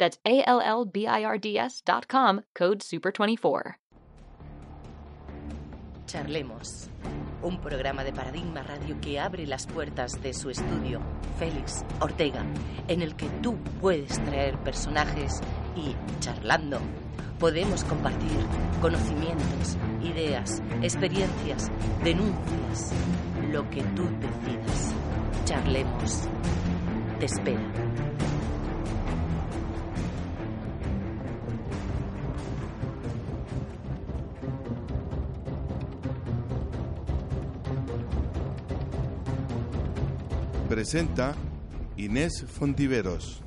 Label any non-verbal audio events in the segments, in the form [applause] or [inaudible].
That's code SUPER24. Charlemos, un programa de Paradigma Radio que abre las puertas de su estudio, Félix Ortega, en el que tú puedes traer personajes y, charlando, podemos compartir conocimientos, ideas, experiencias, denuncias, lo que tú decidas. Charlemos. Te espera. Presenta Inés Fontiveros.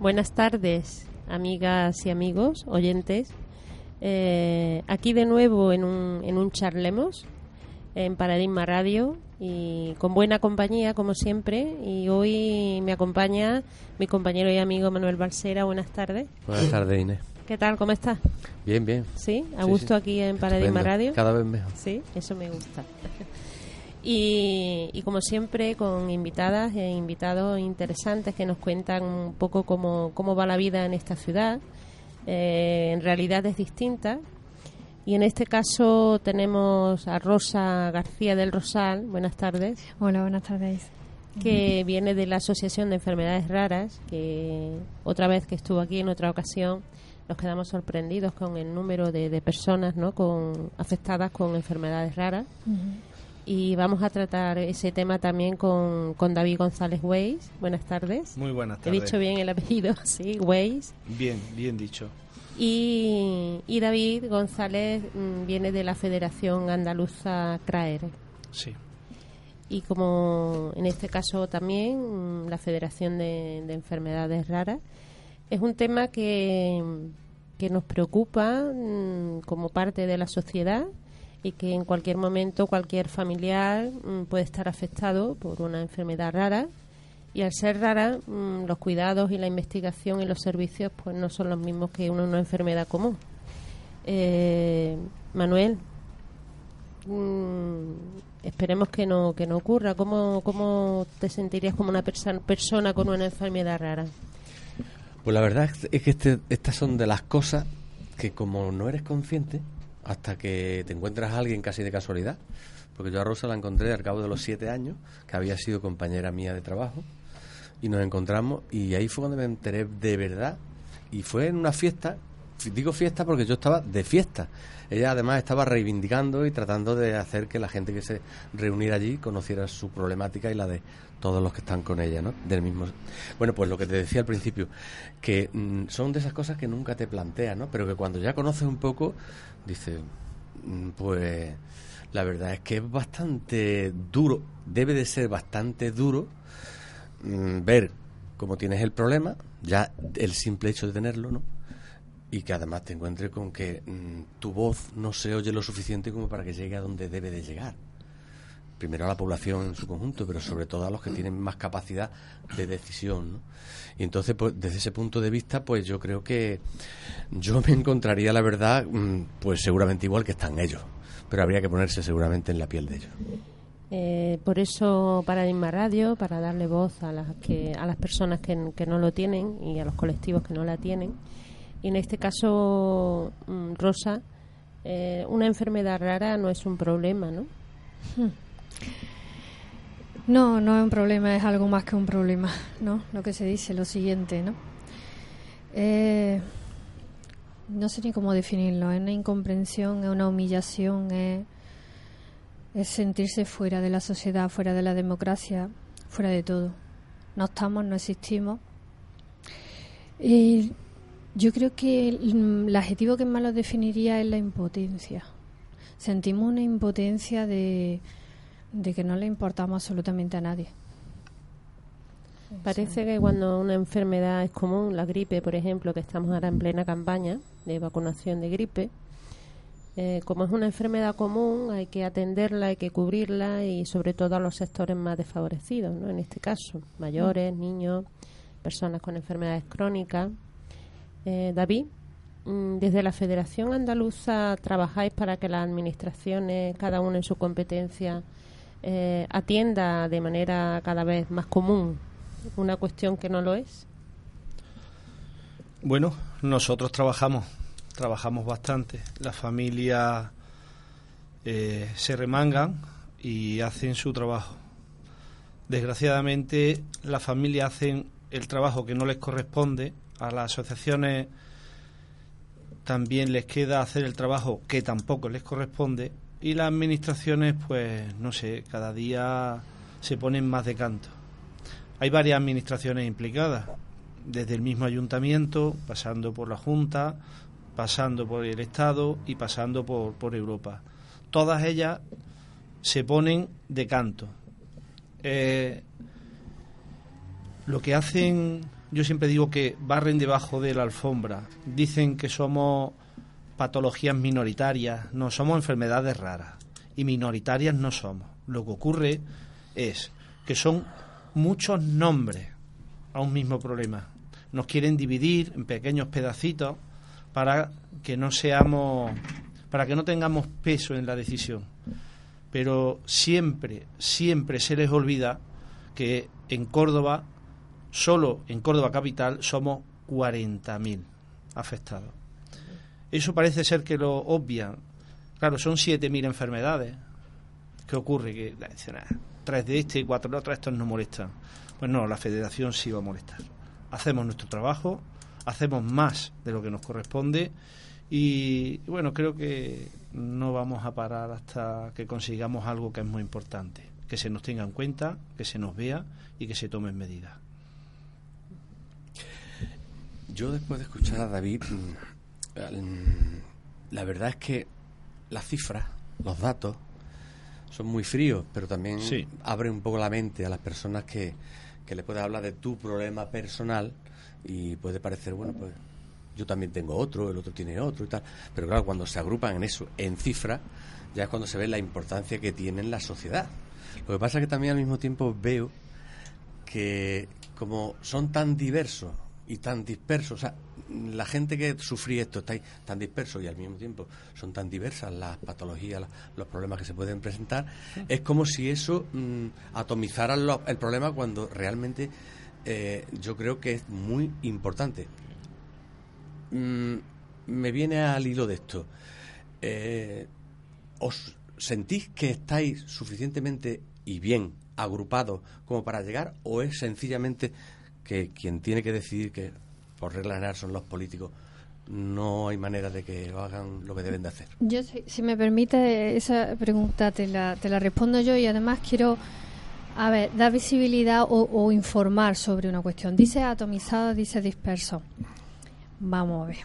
Buenas tardes, amigas y amigos, oyentes. Eh, aquí de nuevo en un, en un charlemos en Paradigma Radio y con buena compañía como siempre y hoy me acompaña mi compañero y amigo Manuel Balsera. Buenas tardes. Buenas tardes Inés. ¿Qué tal? ¿Cómo estás? Bien, bien. ¿Sí? ¿A Sí, gusto sí. aquí en Paradigma Estupendo. Radio? Cada vez mejor. Sí, eso me gusta. Y, y como siempre, con invitadas e invitados interesantes que nos cuentan un poco cómo, cómo va la vida en esta ciudad, eh, en realidades distintas. Y en este caso tenemos a Rosa García del Rosal, buenas tardes, Hola, buenas tardes. que viene de la Asociación de Enfermedades Raras, que otra vez que estuvo aquí en otra ocasión nos quedamos sorprendidos con el número de, de personas ¿no? con, afectadas con enfermedades raras y vamos a tratar ese tema también con, con David González Weiss. Buenas tardes. Muy buenas He tardes. dicho bien el apellido, [laughs] sí, Weiss. Bien, bien dicho. Y, y David González mm, viene de la Federación Andaluza CRAER. Sí. Y como en este caso también mm, la Federación de, de Enfermedades Raras, es un tema que, que nos preocupa mm, como parte de la sociedad y que en cualquier momento cualquier familiar mm, puede estar afectado por una enfermedad rara y al ser rara mm, los cuidados y la investigación y los servicios pues no son los mismos que una, una enfermedad común. Eh, Manuel, mm, esperemos que no que no ocurra. ¿Cómo, cómo te sentirías como una perso- persona con una enfermedad rara? Pues la verdad es- que este- estas son de las cosas que como no eres consciente hasta que te encuentras a alguien casi de casualidad, porque yo a Rosa la encontré al cabo de los siete años, que había sido compañera mía de trabajo, y nos encontramos y ahí fue cuando me enteré de verdad, y fue en una fiesta, fi- digo fiesta porque yo estaba de fiesta. Ella además estaba reivindicando y tratando de hacer que la gente que se reuniera allí conociera su problemática y la de todos los que están con ella, ¿no? Del mismo. Bueno, pues lo que te decía al principio, que mm, son de esas cosas que nunca te planteas, ¿no? Pero que cuando ya conoces un poco, dices, mm, pues la verdad es que es bastante duro, debe de ser bastante duro mm, ver cómo tienes el problema, ya el simple hecho de tenerlo, ¿no? Y que además te encuentres con que mm, tu voz no se oye lo suficiente como para que llegue a donde debe de llegar. Primero a la población en su conjunto, pero sobre todo a los que tienen más capacidad de decisión. Y entonces, pues, desde ese punto de vista, pues yo creo que yo me encontraría, la verdad, mm, pues seguramente igual que están ellos. Pero habría que ponerse seguramente en la piel de ellos. Eh, por eso Paradigma Radio, para darle voz a las, que, a las personas que, que no lo tienen y a los colectivos que no la tienen. Y en este caso, mm, Rosa, eh, una enfermedad rara no es un problema, ¿no? No, no es un problema, es algo más que un problema, ¿no? Lo que se dice, lo siguiente, ¿no? Eh, no sé ni cómo definirlo, es una incomprensión, es una humillación, es, es sentirse fuera de la sociedad, fuera de la democracia, fuera de todo. No estamos, no existimos. Y yo creo que el, adjetivo que más lo definiría es la impotencia. Sentimos una impotencia de, de que no le importamos absolutamente a nadie. Parece que cuando una enfermedad es común, la gripe, por ejemplo, que estamos ahora en plena campaña de vacunación de gripe, eh, como es una enfermedad común, hay que atenderla, hay que cubrirla y sobre todo a los sectores más desfavorecidos, ¿no? En este caso, mayores, niños, personas con enfermedades crónicas. Eh, David, mm, desde la Federación Andaluza trabajáis para que las administraciones, cada una en su competencia, eh, atienda de manera cada vez más común una cuestión que no lo es? Bueno, nosotros trabajamos, trabajamos bastante. Las familias eh, se remangan y hacen su trabajo. Desgraciadamente, las familias hacen el trabajo que no les corresponde. A las asociaciones también les queda hacer el trabajo que tampoco les corresponde. Y las administraciones, pues, no sé, cada día se ponen más de canto. Hay varias administraciones implicadas, desde el mismo ayuntamiento, pasando por la Junta, pasando por el Estado y pasando por, por Europa. Todas ellas se ponen de canto. Eh, lo que hacen, yo siempre digo que barren debajo de la alfombra, dicen que somos patologías minoritarias, no somos enfermedades raras y minoritarias no somos. Lo que ocurre es que son muchos nombres a un mismo problema. Nos quieren dividir en pequeños pedacitos para que no seamos, para que no tengamos peso en la decisión. Pero siempre, siempre se les olvida que en Córdoba, solo en Córdoba capital, somos 40.000 afectados. Eso parece ser que lo obvian. Claro, son 7.000 enfermedades. ¿Qué ocurre? Que tres de este y cuatro de otros, estos no molestan. Pues no, la federación sí va a molestar. Hacemos nuestro trabajo, hacemos más de lo que nos corresponde y bueno, creo que no vamos a parar hasta que consigamos algo que es muy importante, que se nos tenga en cuenta, que se nos vea y que se tomen medidas. Yo después de escuchar a David, mm, la verdad es que las cifras, los datos, son muy fríos, pero también abre un poco la mente a las personas que, que le puedes hablar de tu problema personal y puede parecer, bueno, pues yo también tengo otro, el otro tiene otro y tal. Pero claro, cuando se agrupan en eso, en cifras, ya es cuando se ve la importancia que tiene en la sociedad. Lo que pasa es que también al mismo tiempo veo que como son tan diversos y tan dispersos, o sea, la gente que sufrí esto está tan disperso y al mismo tiempo son tan diversas las patologías, los problemas que se pueden presentar, es como si eso mm, atomizara el problema cuando realmente eh, yo creo que es muy importante. Mm, me viene al hilo de esto. Eh, ¿Os sentís que estáis suficientemente y bien agrupados como para llegar o es sencillamente que quien tiene que decidir que por regla general son los políticos, no hay manera de que hagan lo que deben de hacer. Yo, si, me permite, esa pregunta te la, te la respondo yo y además quiero, a ver, dar visibilidad o, informar sobre una cuestión. Dice atomizado, dice disperso. Vamos a ver.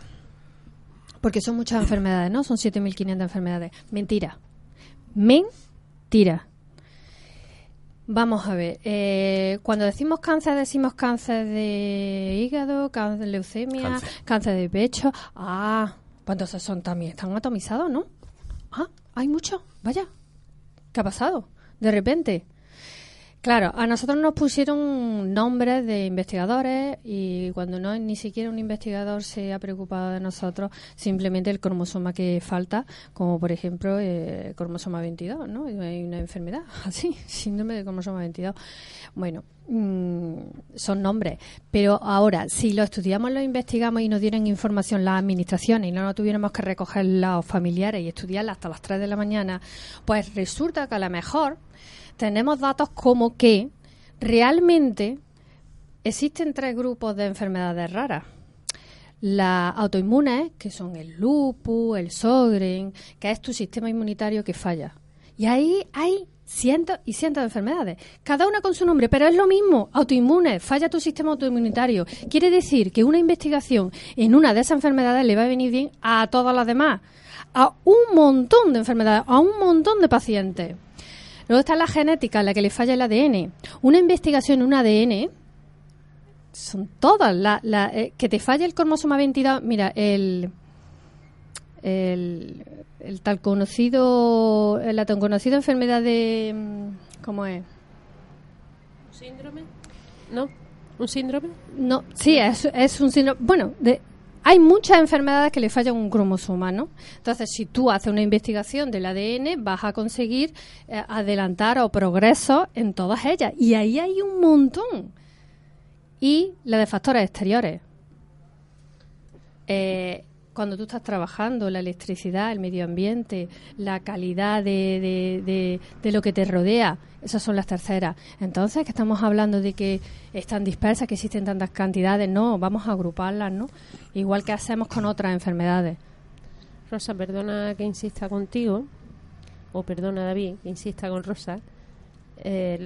Porque son muchas enfermedades, ¿no? Son 7.500 enfermedades. Mentira. Mentira. Vamos a ver, eh, cuando decimos cáncer, decimos cáncer de hígado, cáncer de leucemia, cáncer, de pecho. Ah, pues entonces son también, están atomizados, ¿no? Ah, hay mucho, vaya. ¿Qué ha pasado? De repente. Claro, a nosotros nos pusieron nombres de investigadores y cuando no ni siquiera un investigador se ha preocupado de nosotros, simplemente el cromosoma que falta, como por ejemplo el eh, cromosoma 22, ¿no? Hay una enfermedad [laughs] así, síndrome de cromosoma 22. Bueno, mm, son nombres, pero ahora, si lo estudiamos, lo investigamos y nos dieran información las administraciones y no nos tuviéramos que recoger los familiares y estudiarla hasta las 3 de la mañana, pues resulta que a lo mejor tenemos datos como que realmente existen tres grupos de enfermedades raras. las autoinmunes, que son el lupus, el Sogren, que es tu sistema inmunitario que falla. Y ahí hay cientos y cientos de enfermedades, cada una con su nombre, pero es lo mismo, autoinmunes, falla tu sistema autoinmunitario. Quiere decir que una investigación en una de esas enfermedades le va a venir bien a todas las demás, a un montón de enfermedades, a un montón de pacientes. Luego está la genética, la que le falla el ADN. Una investigación en un ADN son todas. La, eh, que te falle el cromosoma 22, mira, el, el, el tal conocido, la tan conocida enfermedad de... Mm, ¿Cómo es? ¿Un síndrome? ¿No? ¿Un síndrome? No, sí, es, es un síndrome. Bueno, de, hay muchas enfermedades que le fallan un cromosoma, ¿no? Entonces, si tú haces una investigación del ADN, vas a conseguir eh, adelantar o progresos en todas ellas. Y ahí hay un montón. Y la de factores exteriores. Eh, cuando tú estás trabajando, la electricidad, el medio ambiente, la calidad de, de, lo que te rodea, esas son las terceras. Entonces, que estamos hablando de que están dispersas, que existen tantas cantidades, no, vamos a agruparlas, ¿no? Igual que hacemos con otras enfermedades. Rosa, perdona que insista contigo, o perdona David, que insista con Rosa. Eh,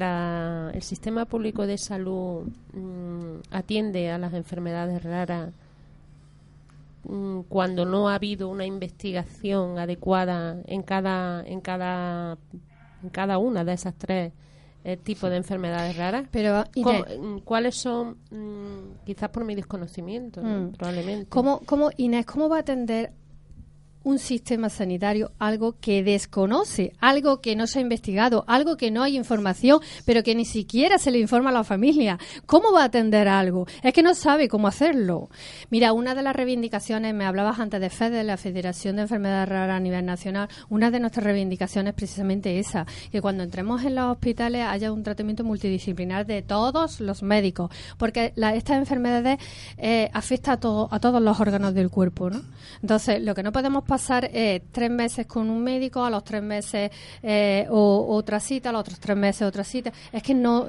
el sistema público de salud mm, atiende a las enfermedades raras cuando no ha habido una investigación adecuada en cada en cada en cada una de esas tres eh, tipos de enfermedades raras. Pero mm, ¿cuáles son? Mm, quizás por mi desconocimiento, probablemente. ¿Cómo, cómo, Inés, cómo va a atender un sistema sanitario algo que desconoce, algo que no se ha investigado, algo que no hay información, pero que ni siquiera se le informa a la familia. ¿Cómo va a atender algo? Es que no sabe cómo hacerlo. Mira, una de las reivindicaciones, me hablabas antes de FED, de la Federación de Enfermedades Raras a nivel nacional, una de nuestras reivindicaciones es precisamente esa, que cuando entremos en los hospitales haya un tratamiento multidisciplinar de todos los médicos, porque la, estas enfermedades eh, afectan a, todo, a todos los órganos del cuerpo, ¿no? Entonces, lo que no podemos pasar eh, tres meses con un médico, a los tres meses eh, otra cita, a los otros tres meses otra cita. Es que no,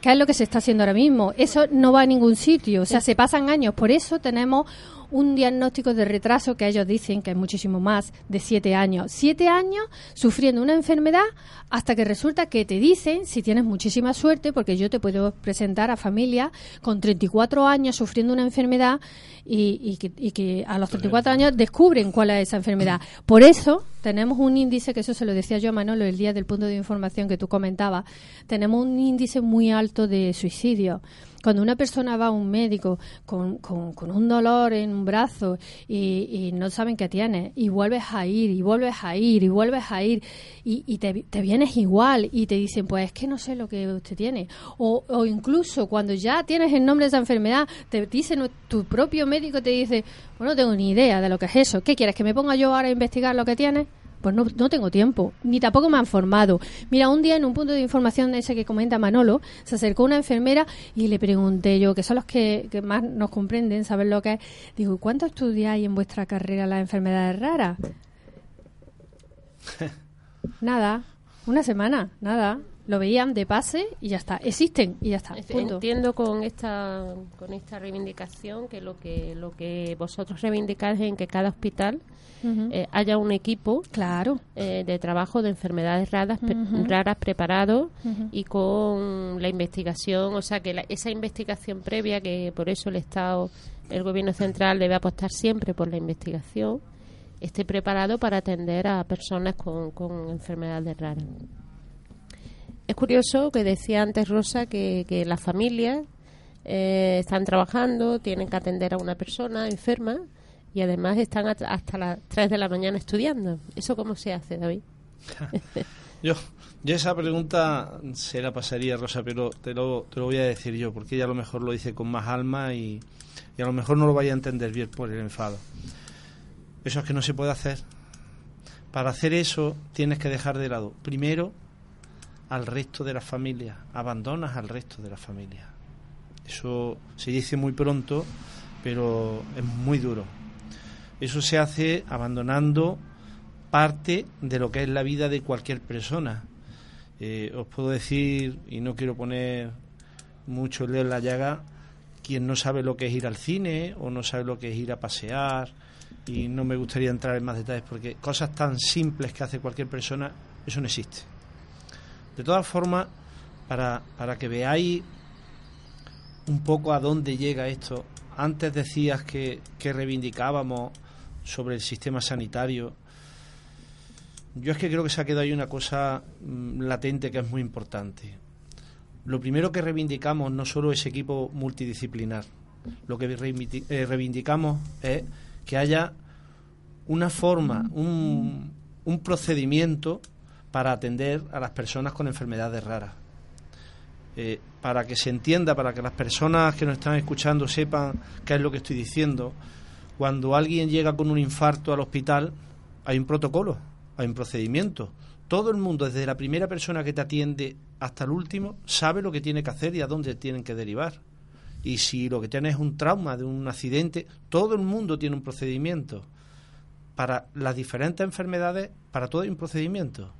¿qué es lo que se está haciendo ahora mismo? Eso no va a ningún sitio. O sea, se pasan años. Por eso tenemos un diagnóstico de retraso que ellos dicen que es muchísimo más de siete años. Siete años sufriendo una enfermedad hasta que resulta que te dicen, si tienes muchísima suerte, porque yo te puedo presentar a familias con 34 años sufriendo una enfermedad y, que, a los 34 años descubren cuál es esa enfermedad. Por eso tenemos un índice, que eso se lo decía yo a Manolo el día del punto de información que tú comentabas, tenemos un índice muy alto de suicidio. Cuando una persona va a un médico con, con, un dolor en un brazo y, no saben qué tiene, y vuelves a ir, y vuelves a ir, y vuelves a ir, y, te, te, vienes igual, y te dicen, pues es que no sé lo que usted tiene. O, o incluso cuando ya tienes el nombre de esa enfermedad, te dice tu propio médico, te dice, bueno, no tengo ni idea de lo que es eso. ¿Qué quieres? ¿Que me ponga yo ahora a investigar lo que tienes? Pues no, no, tengo tiempo, ni tampoco me han formado. Mira, un día en un punto de información ese que comenta Manolo, se acercó una enfermera y le pregunté yo, que son los que, más nos comprenden, saben lo que es, digo, ¿cuánto estudiáis en vuestra carrera las enfermedades raras? [laughs] nada, una semana, nada. Lo veían de pase y ya está. Existen y ya está. Entiendo con esta con esta reivindicación que lo que lo que vosotros reivindicáis en que cada hospital eh, haya un equipo claro eh, de trabajo de enfermedades raras, raras preparado y con la investigación, o sea que esa investigación previa que por eso el Estado, el Gobierno central debe apostar siempre por la investigación, esté preparado para atender a personas con, con enfermedades raras. Es curioso que decía antes Rosa que, que las familias eh, están trabajando, tienen que atender a una persona enferma y además están hasta las 3 de la mañana estudiando. ¿Eso cómo se hace, David? [laughs] yo, yo esa pregunta se la pasaría, Rosa, pero te lo, te lo voy a decir yo, porque ella a lo mejor lo dice con más alma y, y a lo mejor no lo vaya a entender bien por el enfado. Eso es que no se puede hacer. Para hacer eso tienes que dejar de lado, primero, al resto de la familia, abandonas al resto de la familia. Eso se dice muy pronto, pero es muy duro eso se hace abandonando parte de lo que es la vida de cualquier persona. Eh, os puedo decir, y no quiero poner mucho el dedo en la llaga, quien no sabe lo que es ir al cine o no sabe lo que es ir a pasear y no me gustaría entrar en más detalles porque cosas tan simples que hace cualquier persona, eso no existe. De todas formas, para, para que veáis un poco a dónde llega esto, antes decías que, que reivindicábamos sobre el sistema sanitario. Yo es que creo que se ha quedado ahí una cosa mm, latente que es muy importante. Lo primero que reivindicamos no solo es equipo multidisciplinar, lo que eh, reivindicamos es que haya una forma, un, un procedimiento para atender a las personas con enfermedades raras. Eh, para que se entienda, para que las personas que nos están escuchando sepan qué es lo que estoy diciendo, cuando alguien llega con un infarto al hospital, hay un protocolo, hay un procedimiento. Todo el mundo, desde la primera persona que te atiende hasta el último, sabe lo que tiene que hacer y a dónde tienen que derivar. Y si lo que tienes es un trauma de un accidente, todo el mundo tiene un procedimiento. Para las diferentes enfermedades, para todo hay un procedimiento.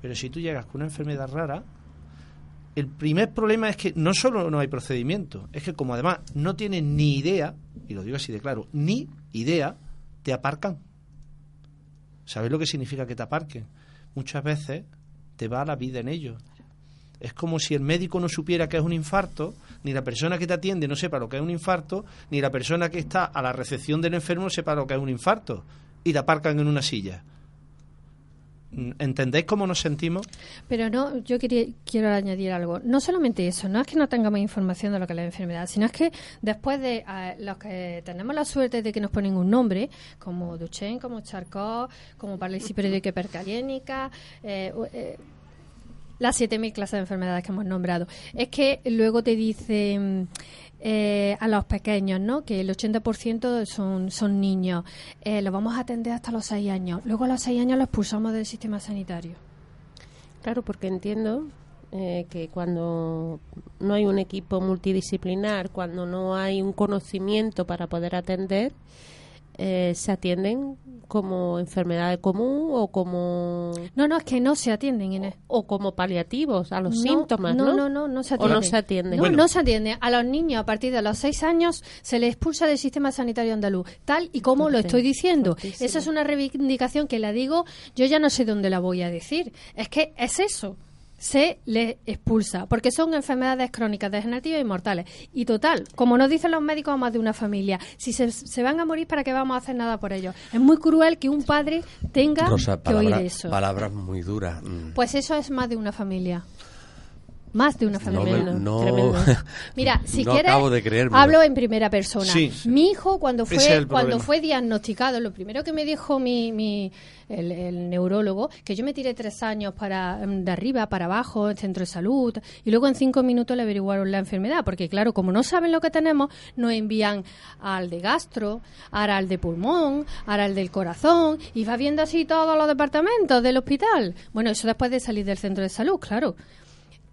Pero si tú llegas con una enfermedad rara, el primer problema es que no solo no hay procedimiento, es que como además no tienen ni idea, y lo digo así de claro, ni idea, te aparcan. ¿Sabes lo que significa que te aparquen? Muchas veces te va la vida en ello. Es como si el médico no supiera que es un infarto, ni la persona que te atiende no sepa lo que es un infarto, ni la persona que está a la recepción del enfermo sepa lo que es un infarto, y te aparcan en una silla. ¿Entendéis cómo nos sentimos? Pero no, yo quería, quiero añadir algo. No solamente eso, no es que no tengamos información de lo que es la enfermedad, sino es que después de eh, los que tenemos la suerte de que nos ponen un nombre, como Duchenne, como Charcot, como parálisis periódica hipercaliénica, eh, eh, las 7.000 clases de enfermedades que hemos nombrado, es que luego te dicen eh, a los pequeños, ¿no? que el 80% son, son niños. Eh, lo vamos a atender hasta los 6 años. Luego a los 6 años lo expulsamos del sistema sanitario. Claro, porque entiendo eh, que cuando no hay un equipo multidisciplinar, cuando no hay un conocimiento para poder atender, eh, se atienden como enfermedad común o como no no es que no se atienden Inés. o, como paliativos a los síntomas no no no no se atienden o no se atienden. No, no se atiende a los niños a partir de los seis años se les expulsa del sistema sanitario andaluz. Tal y como lo estoy diciendo. esa es una reivindicación que la digo yo ya no sé dónde la voy a decir. Es que es eso se le expulsa, porque son enfermedades crónicas, degenerativas y mortales. Y total, como nos dicen los médicos más de una familia, si se, van a morir, ¿para qué vamos a hacer nada por ellos? Es muy cruel que un padre tenga que oír eso. Palabras muy duras. Mm. Pues eso es más de una familia. Más de una familia. No, [laughs] Mira, si quieres, hablo en primera persona. Mi hijo, cuando fue, cuando fue diagnosticado, lo primero que me dijo mi, mi el, neurólogo, que yo me tiré tres años para em, de arriba para abajo, en centro de salud, y luego en cinco minutos le averiguaron la enfermedad, porque claro, como no saben lo que tenemos, nos envían al de gastro, ahora al de pulmón, ahora al del corazón, y va viendo así todos los departamentos del hospital. Bueno, eso después de salir del centro de salud, claro.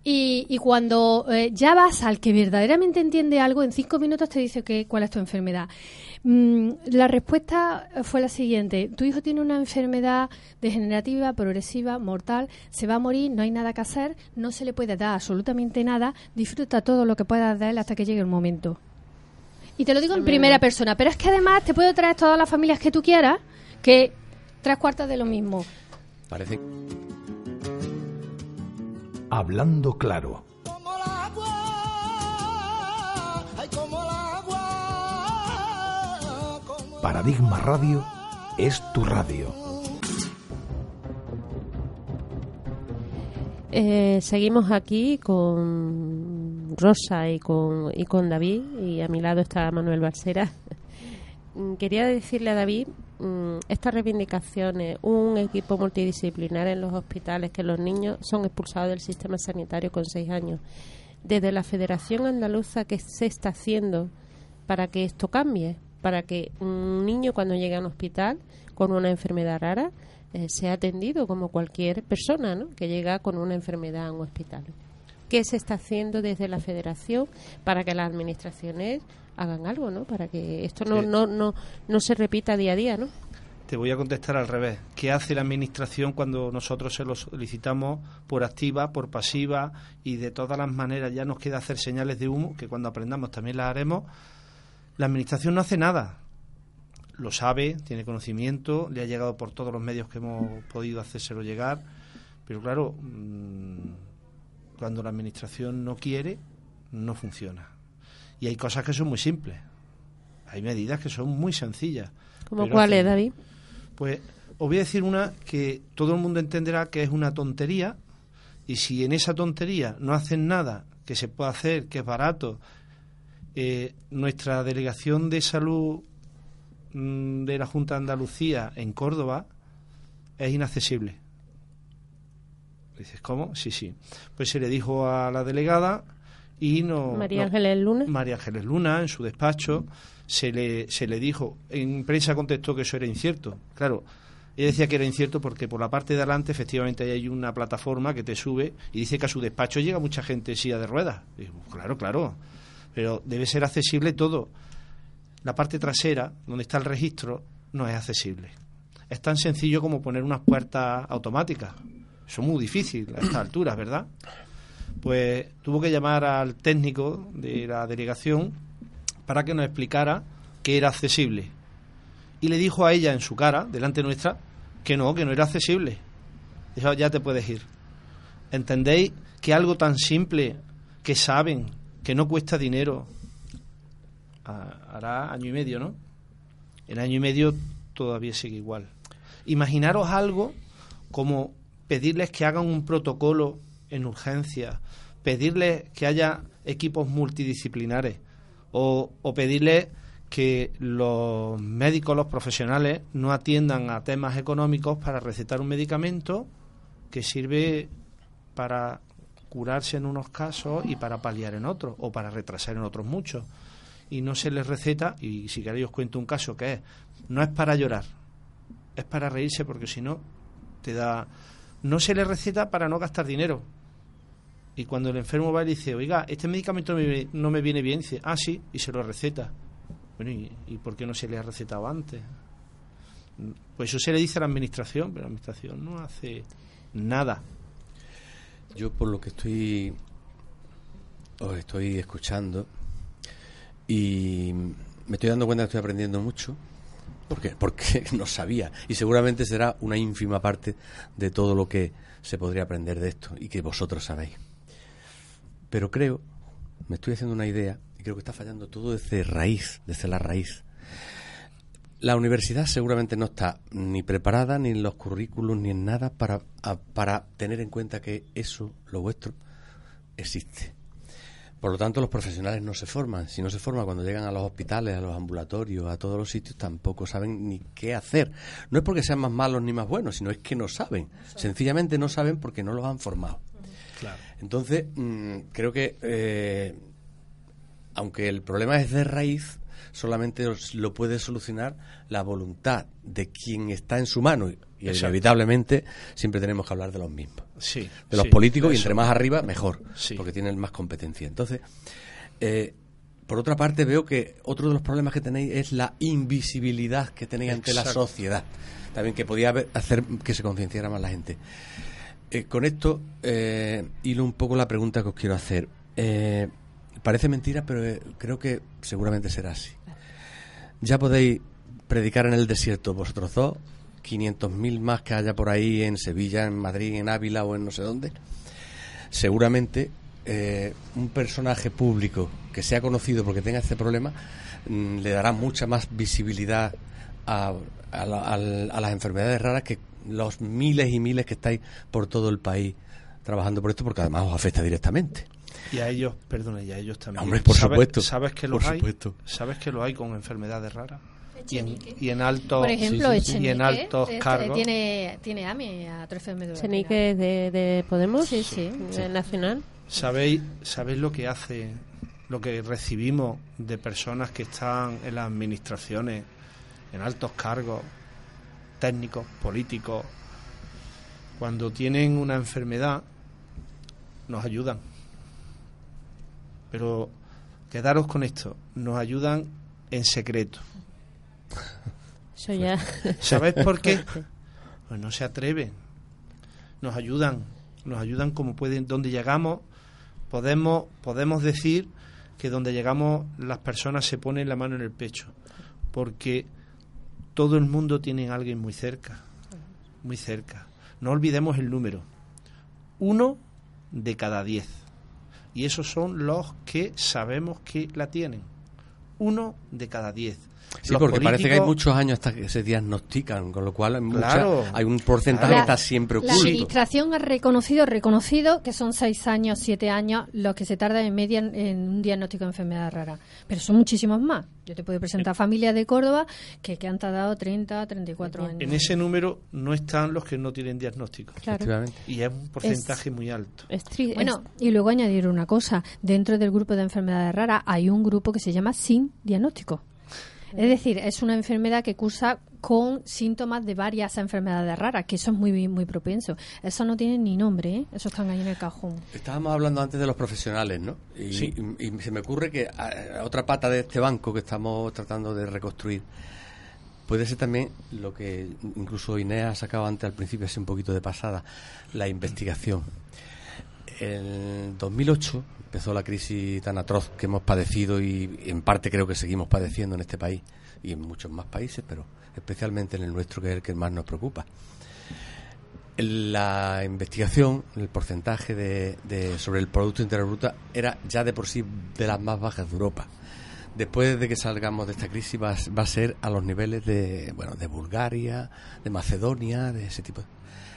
Y, cuando eh, ya vas al que verdaderamente entiende algo, en cinco minutos te dice que, cuál es tu enfermedad. Mm, la respuesta fue la siguiente. Tu hijo tiene una enfermedad degenerativa, progresiva, mortal, se va a morir, no hay nada que hacer, no se le puede dar absolutamente nada, disfruta todo lo que puedas de él hasta que llegue el momento. Y te lo digo en primera persona, pero es que además te puedo traer todas las familias que tú quieras, que tres cuartas de lo mismo. Parece Hablando claro. Paradigma Radio es tu radio. Eh, seguimos aquí con Rosa y con, y con David, y a mi lado está Manuel Balsera. [laughs] Quería decirle a David Mm, estas reivindicaciones, un equipo multidisciplinar en los hospitales, que los niños son expulsados del sistema sanitario con seis años. Desde la Federación Andaluza, ¿qué se está haciendo para que esto cambie? Para que un niño cuando llegue a un hospital con una enfermedad rara eh, sea atendido como cualquier persona ¿no? que llega con una enfermedad a un hospital. ¿Qué se está haciendo desde la Federación para que las administraciones hagan algo, ¿no? Para que esto no, no, no, no se repita día a día, ¿no? te voy a contestar al revés. ¿Qué hace la Administración cuando nosotros se lo solicitamos por activa, por pasiva y de todas las maneras ya nos queda hacer señales de humo, que cuando aprendamos también las haremos? La Administración no hace nada. Lo sabe, tiene conocimiento, le ha llegado por todos los medios que hemos podido hacérselo llegar, pero claro, mm, cuando la Administración no quiere, no funciona. Y hay cosas que son muy simples. Hay medidas que son muy sencillas. ¿Como cuáles, David? Pues os voy a decir una que todo el mundo entenderá que es una tontería y si en esa tontería no hacen nada que se pueda hacer, que es barato, eh, nuestra delegación de salud mm, de la Junta de Andalucía en Córdoba es inaccesible. Dices, ¿cómo? Sí, sí. Pues se le dijo a la delegada y no... María Ángeles Luna. María Ángeles Luna, en su despacho, se le, se le dijo, en prensa contestó que eso era incierto. Claro, ella decía que era incierto porque por la parte de adelante efectivamente hay una plataforma que te sube y dice que a su despacho llega mucha gente en silla de ruedas. claro, claro, pero debe ser accesible todo. La parte trasera, donde está el registro, no es accesible. Es tan sencillo como poner unas puertas automáticas. Eso es muy difícil a estas [coughs] alturas, ¿verdad? Pues tuvo que llamar al técnico de la delegación para que nos explicara que era accesible. Y le dijo a ella en su cara, delante nuestra, que no, que no era accesible. Dijo, ya te puedes ir. ¿Entendéis que algo tan simple que saben que no cuesta dinero hará año y medio, ¿no? En año y medio todavía sigue igual. Imaginaros algo como pedirles que hagan un protocolo en urgencia, pedirles que haya equipos multidisciplinares, o, pedirle que los médicos, los profesionales, no atiendan a temas económicos para recetar un medicamento que sirve para curarse en unos casos y para paliar en otros, o para retrasar en otros muchos. Y no se les receta, y si queréis os cuento un caso que es, no es para llorar, es para reírse porque si no te da... No se le receta para no gastar dinero, y cuando el enfermo va y dice, oiga, este medicamento no me viene bien, dice, ah, sí, y se lo receta. Bueno, ¿y, por qué no se le ha recetado antes? Pues eso se le dice a la administración, pero la administración no hace nada. Yo por lo que estoy os estoy escuchando y me estoy dando cuenta que estoy aprendiendo mucho porque porque [laughs] no sabía y seguramente será una ínfima parte de todo lo que se podría aprender de esto y que vosotros sabéis. Pero creo, me estoy haciendo una idea, y creo que está fallando todo desde raíz, desde la raíz. La universidad seguramente no está ni preparada, ni en los currículos, ni en nada para, para tener en cuenta que eso, lo vuestro, existe. Por lo tanto, los profesionales no se forman. Si no se forman cuando llegan a los hospitales, a los ambulatorios, a todos los sitios, tampoco saben ni qué hacer. No es porque sean más malos ni más buenos, sino es que no saben. Sencillamente no saben porque no los han formado. Entonces, mm, creo que, eh, aunque el problema es de raíz, solamente lo puede solucionar la voluntad de quien está en su mano. Y inevitablemente siempre tenemos que hablar de los mismos. Sí, de los políticos y entre más arriba, mejor, porque tienen más competencia. Entonces, eh, por otra parte, veo que otro de los problemas que tenéis es la invisibilidad que tenéis ante la sociedad. También que podía hacer que se concienciara más la gente. Eh, con esto eh, hilo un poco la pregunta que os quiero hacer. Eh, parece mentira, pero eh, creo que seguramente será así. Ya podéis predicar en el desierto vosotros dos, 500.000 más que haya por ahí en Sevilla, en Madrid, en Ávila o en no sé dónde. Seguramente un personaje público que sea conocido porque tenga este problema mm, le dará mucha más visibilidad a, a las enfermedades raras que los miles y miles que estáis por todo el país trabajando por esto, porque además os afecta directamente. Y a ellos, perdona, y a ellos también. Hombre, por supuesto. ¿Sabes que lo hay? ¿Sabes que lo hay con enfermedades raras? Y en, y en altos por ejemplo y en altos este, cargos tiene tiene AME atrofia Chenique de, de Podemos sí, sí, nacional sabéis sabéis lo que hace lo que recibimos de personas que están en las administraciones en altos cargos técnicos, políticos, cuando tienen una enfermedad, nos ayudan. Pero quedaros con esto, nos ayudan en secreto. Eso ya. ¿Sabes por qué? Pues no se atreven. Nos ayudan, nos ayudan como pueden, donde llegamos, podemos, podemos decir que donde llegamos las personas se ponen la mano en el pecho, porque todo el mundo tiene a alguien muy cerca, muy cerca. No olvidemos el número. Uno de cada diez. Y esos son los que sabemos que la tienen. Uno de cada diez. Sí, Los porque parece que hay muchos años hasta que se diagnostican, con lo cual hay, mucha- Claro. hay un porcentaje Claro. que está siempre La oculto. administración ha reconocido, reconocido que son seis años, siete años los que se tarda en media en, en un diagnóstico de enfermedad rara. Pero son muchísimos más. Yo te puedo presentar familias de Córdoba que, que han tardado 30, 34 años. En ese número no están los que no tienen diagnóstico. Claro. Efectivamente. Y es un porcentaje muy alto. Es tri- Bueno, y luego añadir una cosa. Dentro del grupo de enfermedades raras hay un grupo que se llama sin diagnóstico. Es decir, es una enfermedad que cursa con síntomas de varias enfermedades raras, que eso es muy muy propenso. Eso no tiene ni nombre, ¿eh? Eso están ahí en el cajón. Estábamos hablando antes de los profesionales, ¿no? Y, Sí. y- y se me ocurre que a- a otra pata de este banco que estamos tratando de reconstruir puede ser también lo que incluso Inés ha sacado antes al principio, así un poquito de pasada, la investigación. En 2008 empezó la crisis tan atroz que hemos padecido y en parte creo que seguimos padeciendo en este país y en muchos más países, pero especialmente en el nuestro que es el que más nos preocupa. La investigación, el porcentaje de, de- sobre el Producto Interior Bruto era ya de por sí de las más bajas de Europa. Después de que salgamos de esta crisis va, va a ser a los niveles de, bueno, de Bulgaria, de Macedonia, de ese tipo.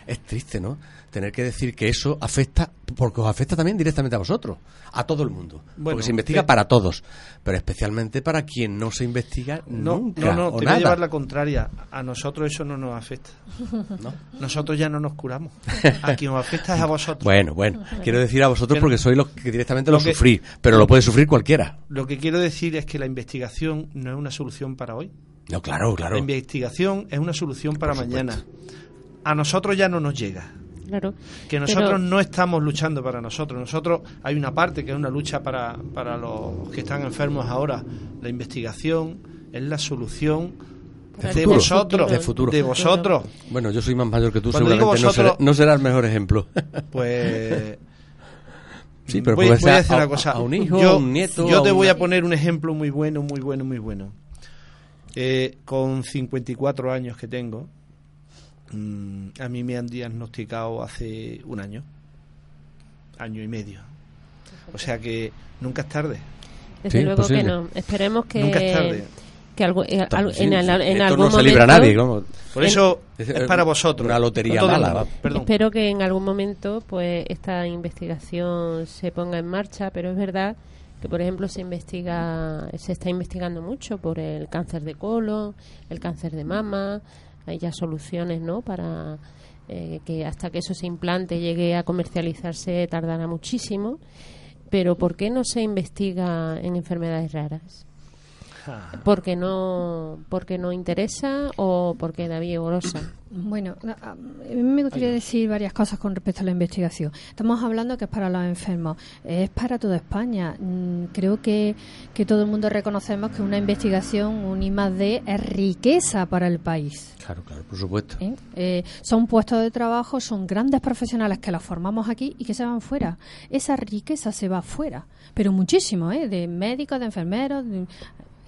Es triste, ¿no? Tener que decir que eso afecta, porque os afecta también directamente a vosotros, a todo el mundo. Bueno, porque se investiga pe- para todos, pero especialmente para quien no se investiga No, nunca no, no, o te voy a llevar la contraria. A nosotros eso no nos afecta. [laughs] ¿no? Nosotros ya no nos curamos. A quien nos afecta es a vosotros. Bueno, bueno, quiero decir a vosotros Que- porque sois los que directamente lo, lo que- sufrís, pero lo puede sufrir cualquiera. Lo que quiero decir es que la investigación no es una solución para hoy. No, claro, claro. La investigación es una solución para mañana. A nosotros ya no nos llega. claro. Que nosotros Pero- no estamos luchando para nosotros. Nosotros hay una parte que es una lucha para, para los que están enfermos ahora. La investigación es la solución de el vosotros. De futuro. De vosotros. Bueno, yo soy más mayor que tú, Cuando seguramente no, será, vosotros- no será el mejor ejemplo. [laughs] Pues Sí, pero voy, puede voy a ser decir a- una cosa. a un hijo, yo, a un nieto, Yo te voy una- a poner un ejemplo muy bueno, muy bueno, muy bueno. Eh, con 54 años que tengo, mm, a mí me han diagnosticado hace un año, año y medio. O sea que nunca es tarde. Desde Sí, luego posible. que no. Esperemos que, Nunca es tarde. que algo- eh, al- en, al- en esto algún no se momento libra a nadie. ¿cómo? Por En- eso Es- es para vosotros. una lotería mala. Espero que en algún momento pues esta investigación se ponga en marcha, pero es verdad que por ejemplo se investiga se está investigando mucho por el cáncer de colon, el cáncer de mama, hay ya soluciones, ¿no? para eh, que hasta que eso se implante llegue a comercializarse tardará muchísimo, pero ¿por qué no se investiga en enfermedades raras? Porque no porque no interesa o porque David golosa Bueno, a mí me gustaría decir varias cosas con respecto a la investigación. Estamos hablando que es para los enfermos, es para toda España. Mm, Creo que, que todo el mundo reconocemos que una investigación, un I más D, es riqueza para el país. Claro, claro, por supuesto. ¿eh? Eh, son puestos de trabajo, son grandes profesionales que los formamos aquí y que se van fuera. Esa riqueza se va fuera, pero muchísimo, ¿eh? de médicos, de enfermeros. de-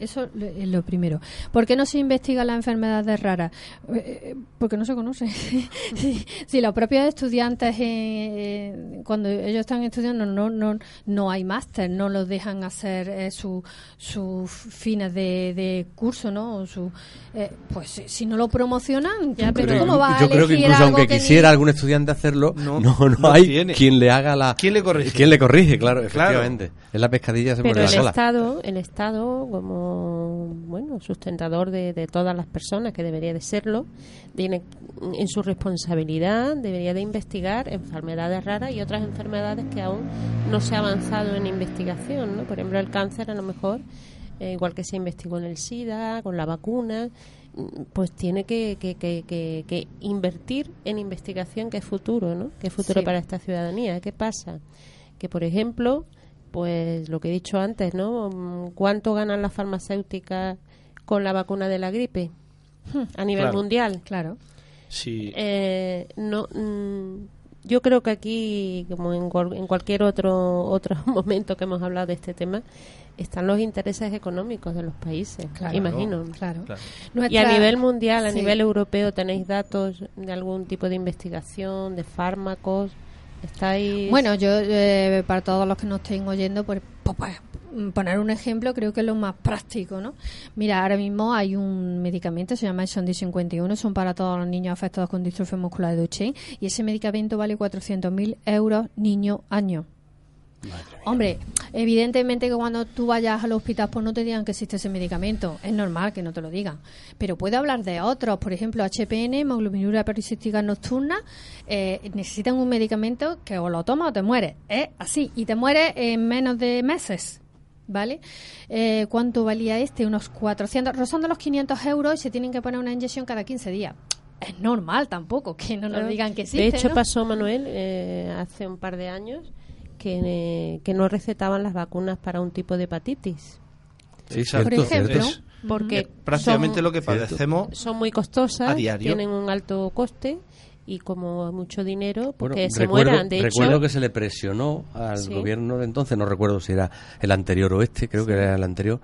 eso lo- es lo primero. ¿Por qué no se investigan las enfermedades raras? Eh, eh, porque no se conoce. [laughs] si, si los propios estudiantes, eh, eh, cuando ellos están estudiando, no no no hay máster, no los dejan hacer eh, su- sus fines de, de curso, ¿no? O su, eh, pues si- no lo promocionan, Ya, ¿tú pero ¿cómo va a yo creo que elegir incluso aunque que ni- quisiera algún estudiante hacerlo, No, no, no, no hay tiene. quien le haga la... ¿Quién le corrige? ¿Quién le corrige? Claro, Claro. efectivamente. Es la pescadilla se Pero muerde el la sola. Estado, el Estado como bueno sustentador de, de todas las personas que debería de serlo, tiene en su responsabilidad debería de investigar enfermedades raras y otras enfermedades que aún no se ha avanzado en investigación, ¿no? Por ejemplo, el cáncer a lo mejor eh, igual que se investigó en el SIDA, con la vacuna, pues tiene que, que, que, que- que invertir en investigación que es futuro, ¿no? Que es futuro Sí. para esta ciudadanía. ¿Qué pasa? Que, por ejemplo, pues lo que he dicho antes, ¿no? ¿Cuánto ganan las farmacéuticas con la vacuna de la gripe? a nivel Claro. mundial. Claro. Sí. Eh, no, mm, yo creo que aquí, como en, cual- en cualquier otro [laughs] otro momento que hemos hablado de este tema, están los intereses económicos de los países, Claro. imagino. Claro. Claro. Y a nivel mundial, a Sí. nivel europeo, ¿tenéis datos de algún tipo de investigación, de fármacos? ¿Estáis...? Bueno, yo, eh, para todos los que nos estén oyendo, pues, pues, pues, poner un ejemplo creo que es lo más práctico, ¿no? Mira, ahora mismo hay un medicamento, se llama Sondi 51, son para todos los niños afectados con distrofia muscular de Duchenne, y ese medicamento vale 400.000 euros niño año. Hombre, evidentemente que cuando tú vayas al hospital pues no te digan que existe ese medicamento. Es normal que no te lo digan. Pero puedo hablar de otros. Por ejemplo, HPN, hemoglobinura policística nocturna, eh, necesitan un medicamento que o lo tomas o te mueres. Es así. Y te mueres en menos de meses. ¿Vale? Eh, ¿Cuánto valía este? Unos 400, rozando los 500 euros y se tienen que poner una inyección cada 15 días. Es normal tampoco que no nos digan que existe. De hecho, ¿no? pasó, Manuel, eh, hace un par de años, que, eh, que no recetaban las vacunas para un tipo de hepatitis. Sí, Por ejemplo. Porque prácticamente son- lo que padecemos son muy costosas, A diario. tienen un alto coste y como mucho dinero, Bueno, porque se recuerdo, mueran. De recuerdo hecho, que se le presionó al Sí. gobierno de entonces, no recuerdo si era el anterior o este, creo que era el anterior,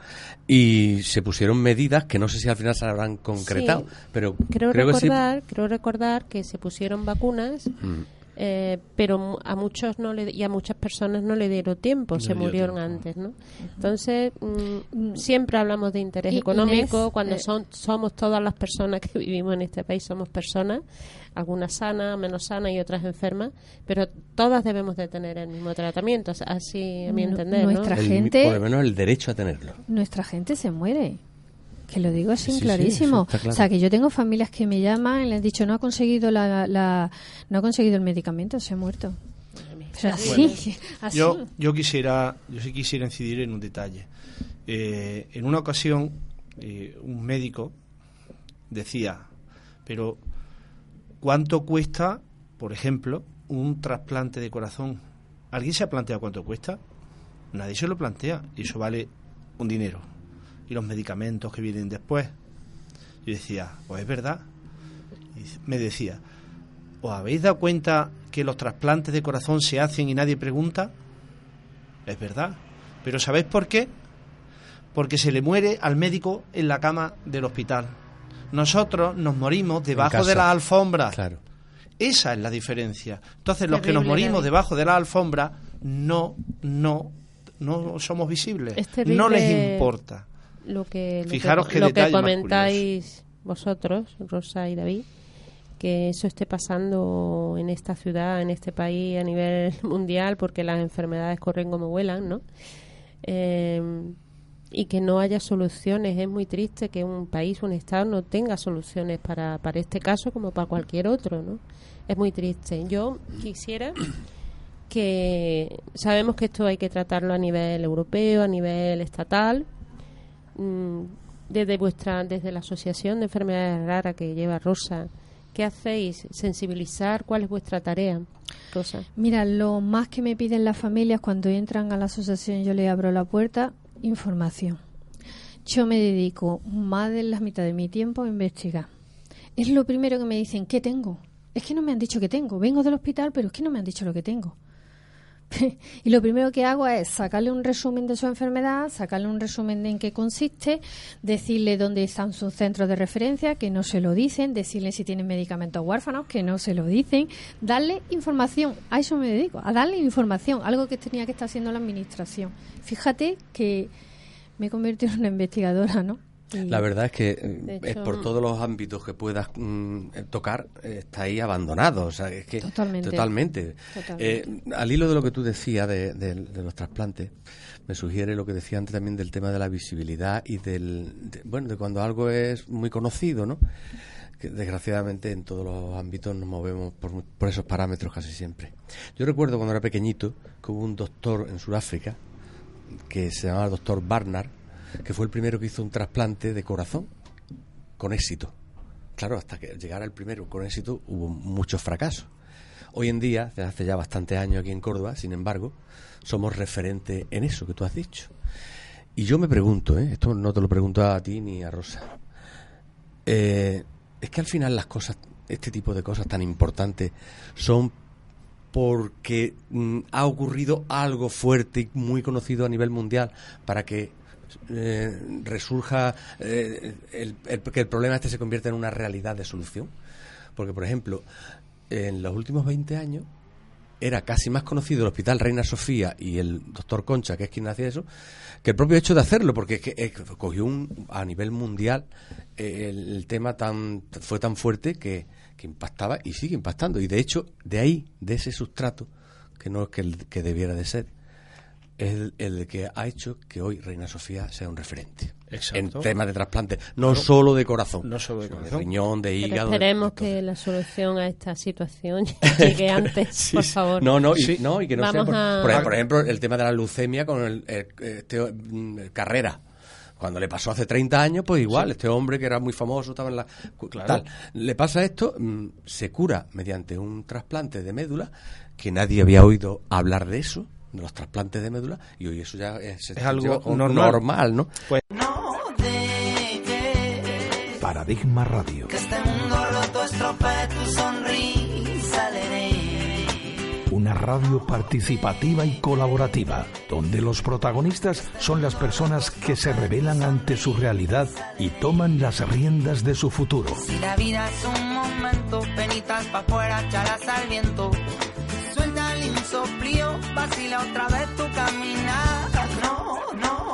y se pusieron medidas que no sé si al final se habrán concretado, Sí. pero creo, creo que sí. recordar, creo recordar que se pusieron vacunas, Mm. Eh, pero mu- a muchos no le, y a muchas personas no le dieron tiempo, No se murieron tiempo. antes, ¿no? Entonces mm, siempre hablamos de interés Y- económico Inés, cuando eh, son somos todas las personas que [laughs] vivimos en este país somos personas, algunas sanas, menos sanas y otras enfermas, pero todas debemos de tener el mismo tratamiento, así a mi entender, ¿no? nuestra- El- gente- por lo menos el derecho a tenerlo. nuestra gente se muere. Que lo digo así Sí, sí, clarísimo. sí, está claro. O sea, que yo tengo familias que me llaman y les han dicho no ha conseguido la, la- no ha conseguido el medicamento, se ha muerto. O sea, Bueno, así, [laughs] así. Yo, yo quisiera, yo sí quisiera incidir en un detalle. Eh, en una ocasión, eh, un médico decía, pero ¿cuánto cuesta, por ejemplo, un trasplante de corazón? ¿Alguien se ha planteado cuánto cuesta? Nadie se lo plantea y eso vale un dinero. Y los medicamentos que vienen después. Yo decía, pues es verdad. Y me decía, ¿os habéis dado cuenta que los trasplantes de corazón se hacen y nadie pregunta? Es verdad. Pero ¿sabéis por qué? Porque se le muere al médico en la cama del hospital. Nosotros nos morimos debajo de las alfombras. Claro. Esa es la diferencia. Entonces, los que nos morimos David. debajo de la alfombra no, no, no somos visibles. No les importa. Lo que, lo Fijaros que, lo que comentáis vosotros, Rosa y David, que eso esté pasando en esta ciudad, en este país, a nivel [laughs] mundial, porque las enfermedades corren como vuelan, ¿no? Eh, y que no haya soluciones. Es muy triste que un país, un Estado, no tenga soluciones para, para este caso como para cualquier otro, ¿no? Es muy triste. Yo quisiera que sabemos que esto hay que tratarlo a nivel europeo, a nivel estatal, desde vuestra desde la asociación de enfermedades raras que lleva Rosa qué hacéis sensibilizar cuál es vuestra tarea Rosa Mira, lo más que me piden las familias cuando entran a la asociación, yo les abro la puerta, información. Yo me dedico más de la mitad de mi tiempo a investigar. Es lo primero que me dicen, ¿qué tengo? Es que no me han dicho que tengo. Vengo del hospital, pero es que no me han dicho lo que tengo. [laughs] y lo primero que hago es sacarle un resumen de su enfermedad, sacarle un resumen de en qué consiste, decirle dónde están sus centros de referencia, que no se lo dicen, decirle si tienen medicamentos huérfanos, que no se lo dicen, darle información. A eso me dedico, a darle información, algo que tenía que estar haciendo la administración. Fíjate que me he convertido en una investigadora, ¿no? La verdad es que eh, es por todos los ámbitos que puedas mm, eh, tocar, eh, está ahí abandonado. O sea, es que Totalmente. Totalmente. Totalmente. Eh, al hilo de lo que tú decías de, de- de los trasplantes, me sugiere lo que decía antes también del tema de la visibilidad y del. de- bueno, de cuando algo es muy conocido, ¿no? Que desgraciadamente en todos los ámbitos nos movemos por, por esos parámetros casi siempre. Yo recuerdo cuando era pequeñito que hubo un doctor en Sudáfrica que se llamaba el doctor Barnard, que fue el primero que hizo un trasplante de corazón con éxito. Claro, hasta que llegara el primero con éxito hubo muchos fracasos. Hoy en día, desde hace ya bastantes años aquí en Córdoba, sin embargo, somos referentes en eso que tú has dicho. Y yo me pregunto, ¿eh? esto no te lo pregunto a ti ni a Rosa, eh, es que al final las cosas, este tipo de cosas tan importantes, son porque mm, ha ocurrido algo fuerte y muy conocido a nivel mundial para que eh, resurja eh, el, que el problema este se convierta en una realidad de solución. Porque, por ejemplo, en los últimos 20 años era casi más conocido el Hospital Reina Sofía y el doctor Concha, que es quien hacía eso, que el propio hecho de hacerlo, porque es que, cogió un, a nivel mundial eh, el, tema tan fue tan fuerte que, que, impactaba y sigue impactando. Y de hecho, de ahí, de ese sustrato, que no es que, el, que debiera de ser, es el, que ha hecho que hoy Reina Sofía sea un referente en temas de trasplante, no solo de corazón, no solo de, corazón. riñón, de hígado. esperemos que la solución a esta situación [laughs] llegue antes, por favor. No, no, y, no, y que no sea por, ejemplo, el tema de la leucemia con el, este, mm, carrera cuando le pasó hace 30 años, pues igual, este hombre que era muy famoso, estaba en la... Claro. Le pasa esto, mm, se cura mediante un trasplante de médula, que nadie había oído hablar de eso, de los trasplantes de médula y hoy eso ya es, algo normal. ¿no? Pues... Paradigma Radio. Que este mundo roto estropee tu sonrisa, Una radio participativa y colaborativa, donde los protagonistas son las personas que se revelan ante su realidad y toman las riendas de su futuro. Si la vida es un momento, penitas pa' fuera, chalas al viento soplío, vacila otra vez tu caminar. No, no.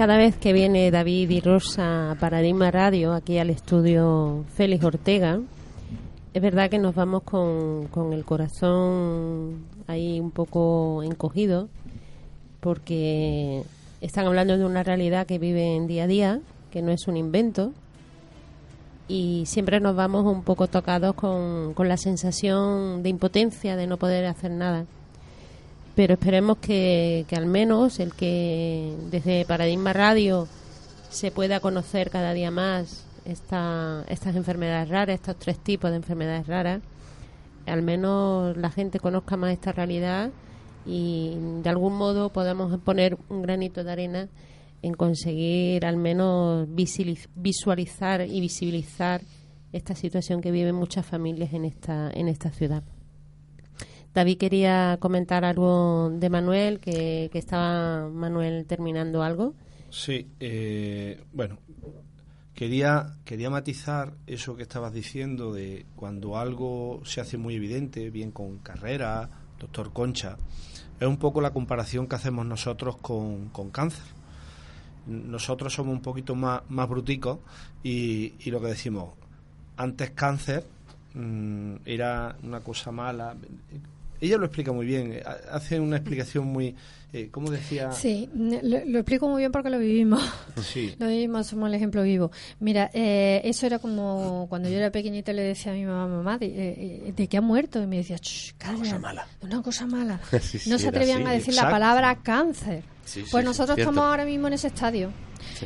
Cada vez que viene David y Rosa a Paradigma Radio, aquí al estudio Félix Ortega, es verdad que nos vamos con, con el corazón ahí un poco encogido porque están hablando de una realidad que viven día a día, que no es un invento, y siempre nos vamos un poco tocados con, con la sensación de impotencia, de no poder hacer nada. Pero esperemos que, que al menos el que desde Paradigma Radio se pueda conocer cada día más esta, estas enfermedades raras, estos tres tipos de enfermedades raras, al menos la gente conozca más esta realidad y de algún modo podamos poner un granito de arena en conseguir al menos visualizar y visibilizar esta situación que viven muchas familias en esta, en esta ciudad. David quería comentar algo de Manuel, que, estaba Manuel terminando algo. Sí, eh, bueno, Quería, quería matizar eso que estabas diciendo de cuando algo se hace muy evidente, bien con carrera, doctor Concha, es un poco la comparación que hacemos nosotros con, con cáncer. Nosotros somos un poquito más, más bruticos y, y lo que decimos, antes cáncer mm, era una cosa mala. Ella lo explica muy bien, hace una explicación muy eh, ¿cómo decía? Sí, lo, explico muy bien porque lo vivimos. Sí. [laughs] lo vivimos, somos el ejemplo vivo. Mira, eh, eso era como cuando yo era pequeñita le decía a mi mamá, mamá, ¿de, eh, ¿de qué ha muerto? Y me decía, Una cosa mala. Una cosa mala. [laughs] no se atrevían a decir la palabra cáncer. pues nosotros estamos ahora mismo en ese estadio.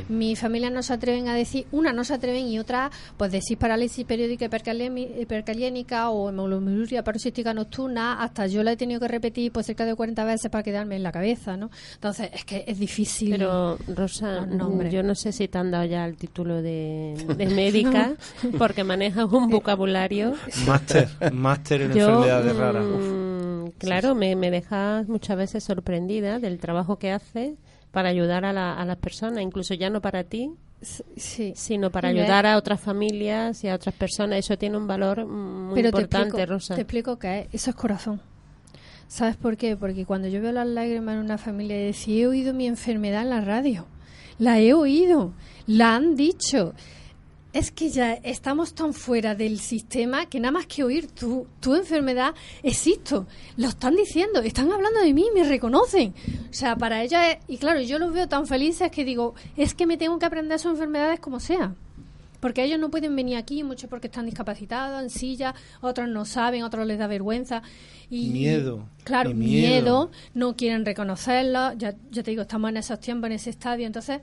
Mi familia no se atreven a decir, una no se atreven y otra, pues decir parálisis periódica hipercaliénica o hemoglobinuria paroxística nocturna, hasta yo la he tenido que repetir pues cerca de 40 veces para quedarme en la cabeza, ¿no? Entonces, es que es difícil. Pero, Rosa, yo no sé si te han dado ya el título de, [laughs] médica, porque manejas un vocabulario. Máster, máster en enfermedades raras. Mm, claro, me, me dejas muchas veces sorprendida del trabajo que haces para ayudar a, las personas, incluso ya no para ti, sino para ayudar a otras familias y a otras personas. Eso tiene un valor muy importante, Rosa. Te explico que eso es corazón. ¿Sabes por qué? Porque cuando yo veo las lágrimas en una familia y decir, he oído mi enfermedad en la radio, la he oído, la han dicho, es que ya estamos tan fuera del sistema que nada más que oír tu, tu enfermedad, existo. Lo están diciendo, están hablando de mí, me reconocen. O sea, para ella, y claro, yo los veo tan felices que digo, es que me tengo que aprender sus enfermedades como sea. porque ellos no pueden venir aquí, muchos porque están discapacitados, en silla, otros no saben, otros les da vergüenza. Y, Miedo, Claro, y miedo. miedo. no quieren reconocerlo. Ya, ya te digo, estamos en esos tiempos, en ese estadio, entonces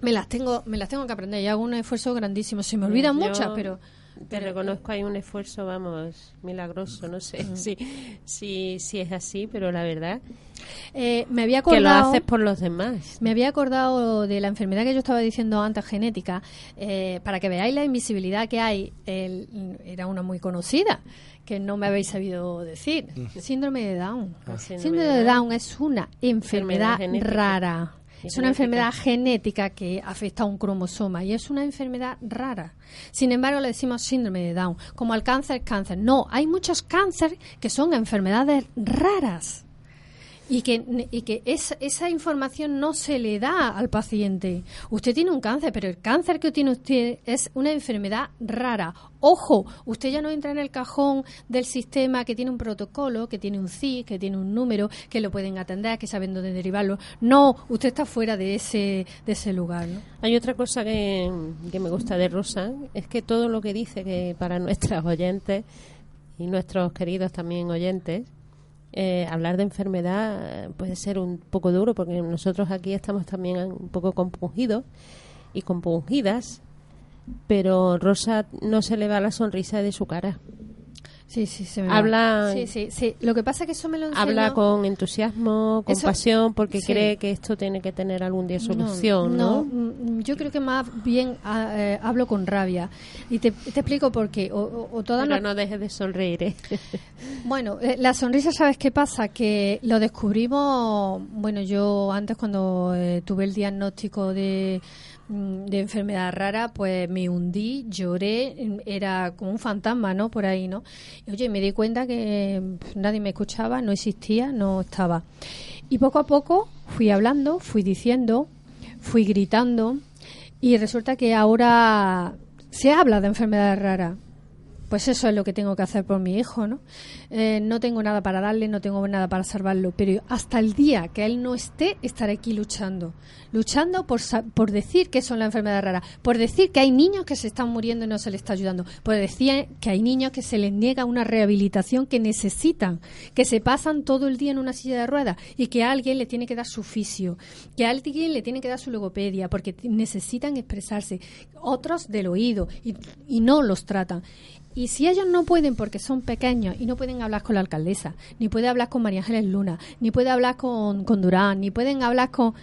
me las tengo, me las tengo que aprender. Y hago un esfuerzo grandísimo. Se me olvidan Yo muchas, pero Te reconozco, hay un esfuerzo, vamos, milagroso, no sé si, si, si es así, pero la verdad eh, me había que lo acordado. haces por los demás. Me había acordado de la enfermedad que yo estaba diciendo antes, genética, eh, para que veáis la invisibilidad que hay. el- era una muy conocida, que no me habéis sabido decir. Síndrome de Down. Ah. Síndrome Síndrome de de Down. Es una enfermedad genética. rara. Es una enfermedad genética que afecta a un cromosoma y es una enfermedad rara. Sin embargo, le decimos síndrome de Down. Como al cáncer, cáncer. No, hay muchos cánceres que son enfermedades raras y que, y que es- esa información no se le da al paciente. Usted tiene un cáncer, pero el cáncer que tiene usted es una enfermedad rara. Ojo, usted ya no entra en el cajón del sistema que tiene un protocolo, que tiene un CIS, que tiene un número, que lo pueden atender, que saben dónde derivarlo. No, usted está fuera de ese, de ese lugar. Hay otra cosa que, que me gusta de Rosa, es que todo lo que dice que para nuestros oyentes y nuestros queridos también oyentes, eh, hablar de enfermedad eh, puede ser un poco duro porque nosotros aquí estamos también un poco compungidos y compungidas, pero Rosa no se le va la sonrisa de su cara. Sí, sí, se me Habla-. Sí, sí, sí. Lo que pasa es que eso me lo enseñó... Habla con entusiasmo, con Eso- pasión, porque sí. cree que esto tiene que tener algún día solución, ¿no? mm, yo creo que más bien ah, eh, hablo con rabia. Y te, te explico por qué. O, o- o todas Pero las- no dejes de sonreír, ¿eh? [laughs] Bueno, eh, la sonrisa, ¿sabes qué pasa? Que lo descubrimos, bueno, yo antes cuando eh, tuve el diagnóstico de, de enfermedad rara, pues me hundí, lloré, mm, era como un fantasma, ¿no? Por ahí, ¿no? Y oye, me di cuenta que nadie me escuchaba, no existía, no estaba. Y poco a poco fui hablando, fui diciendo, fui gritando y resulta que ahora se habla de enfermedades raras. Pues eso es lo que tengo que hacer por mi hijo, ¿no? Eh, no tengo nada para darle, no tengo nada para salvarlo, pero hasta el día que él no esté, estaré aquí luchando. Luchando por, por decir que son la enfermedad rara, por decir que hay niños que se están muriendo y no se les está ayudando, por decir que hay niños que se les niega una rehabilitación que necesitan, que se pasan todo el día en una silla de ruedas y que alguien le tiene que dar su fisio, que alguien le tiene que dar su logopedia, porque necesitan expresarse, otros del oído y, y no los tratan. Y si ellos no pueden porque son pequeños y no pueden hablar con la alcaldesa, ni puede hablar con María Ángeles Luna, ni puede hablar con, con Durán, ni pueden hablar con...